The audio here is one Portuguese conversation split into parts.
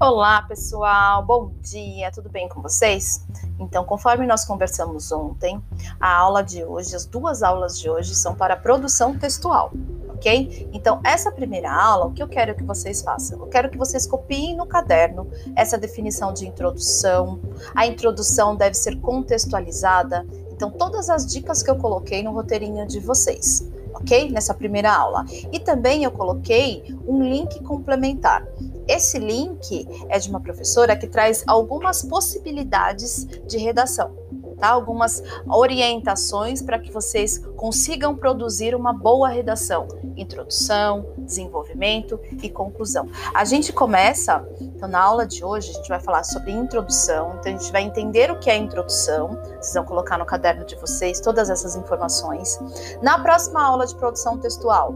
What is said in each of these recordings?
Olá, pessoal. Bom dia. Tudo bem com vocês? Então, conforme nós conversamos ontem, a aula de hoje, as duas aulas de hoje são para produção textual, ok? Então, essa primeira aula, o que eu quero que vocês façam? Eu quero que vocês copiem no caderno essa definição de introdução. A introdução deve ser contextualizada. Então, todas as dicas que eu coloquei no roteirinho de vocês ok? Nessa primeira aula. E também eu coloquei um link complementar. Esse link é de uma professora que traz algumas possibilidades de redação tá? Algumas orientações para que vocês consigam produzir uma boa redação, introdução, desenvolvimento e conclusão. A gente começa, então na aula de hoje a gente vai falar sobre introdução, então a gente vai entender o que é introdução, vocês vão colocar no caderno de vocês todas essas informações. Na próxima aula de produção textual,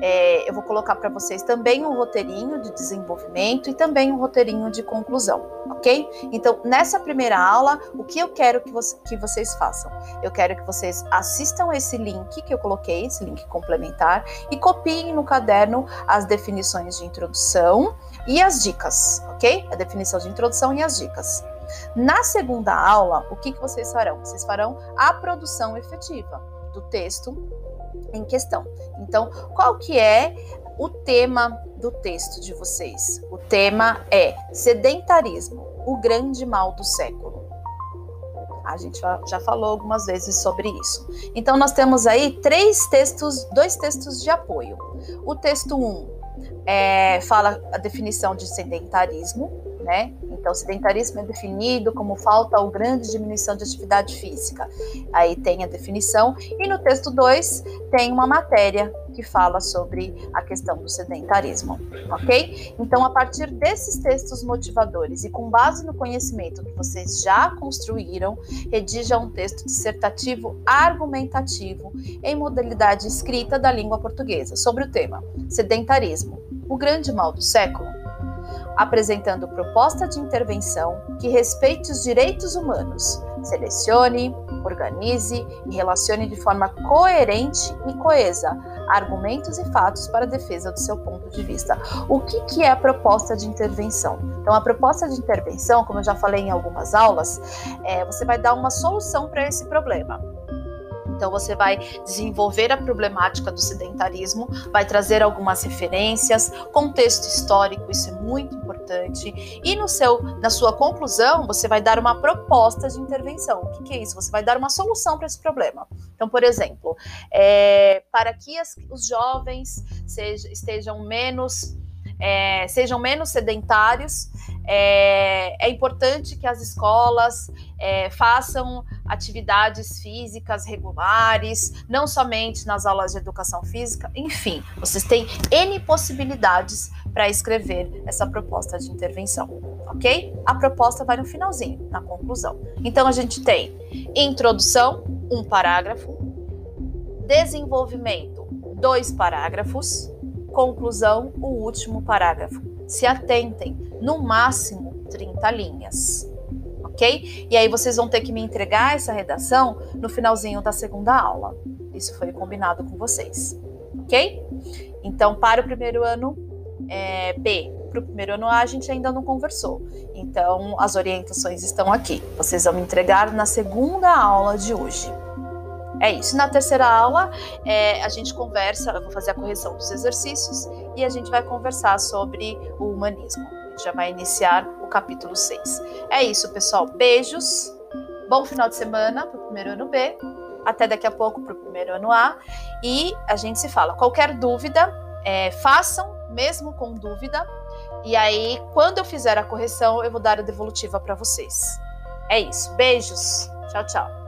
é, eu vou colocar para vocês também um roteirinho de desenvolvimento e também um roteirinho de conclusão, ok? Então, nessa primeira aula, o que eu quero que, você, que vocês façam? Eu quero que vocês assistam esse link que eu coloquei, esse link complementar, e copiem no caderno as definições de introdução e as dicas, ok? A definição de introdução e as dicas. Na segunda aula, o que, que vocês farão? Vocês farão a produção efetiva do texto em questão. Então, qual que é o tema do texto de vocês? O tema é sedentarismo, o grande mal do século. A gente já falou algumas vezes sobre isso. Então, nós temos aí três textos, dois textos de apoio. O texto 1 um, é, fala a definição de sedentarismo, né? Então, sedentarismo é definido como falta ou grande diminuição de atividade física. Aí tem a definição. E no texto 2 tem uma matéria que fala sobre a questão do sedentarismo, ok? Então, a partir desses textos motivadores e com base no conhecimento que vocês já construíram, redija um texto dissertativo argumentativo em modalidade escrita da língua portuguesa sobre o tema sedentarismo, o grande mal do século apresentando proposta de intervenção que respeite os direitos humanos, selecione, organize e relacione de forma coerente e coesa argumentos e fatos para defesa do seu ponto de vista. O que, que é a proposta de intervenção? Então, a proposta de intervenção, como eu já falei em algumas aulas, é, você vai dar uma solução para esse problema. Então você vai desenvolver a problemática do sedentarismo, vai trazer algumas referências, contexto histórico, isso é muito importante. E no seu, na sua conclusão, você vai dar uma proposta de intervenção. O que, que é isso? Você vai dar uma solução para esse problema. Então, por exemplo, é, para que as, os jovens seja, estejam menos é, sejam menos sedentários, é, é, importante que as escolas é, façam atividades físicas regulares, não somente nas aulas de educação física, enfim, vocês têm N possibilidades para escrever essa proposta de intervenção, ok? A proposta vai no finalzinho, na conclusão. Então a gente tem introdução, um parágrafo, desenvolvimento, dois parágrafos, conclusão, o último parágrafo. Se atentem, no máximo 30 linhas ok? E aí vocês vão ter que me entregar essa redação no finalzinho da segunda aula. Isso foi combinado com vocês, ok? Então, para o primeiro ano é, B, para o primeiro ano A, a gente ainda não conversou. Então, as orientações estão aqui. Vocês vão me entregar na segunda aula de hoje. É isso. Na terceira aula, é, a gente conversa, eu vou fazer a correção dos exercícios e a gente vai conversar sobre o humanismo. Gente já vai iniciar capítulo 6. É isso, pessoal. Beijos. Bom final de semana para o primeiro ano B. Até daqui a pouco para o primeiro ano A. E a gente se fala. Qualquer dúvida, é, façam, mesmo com dúvida. E aí, quando eu fizer a correção, eu vou dar a devolutiva para vocês. É isso. Beijos. Tchau, tchau.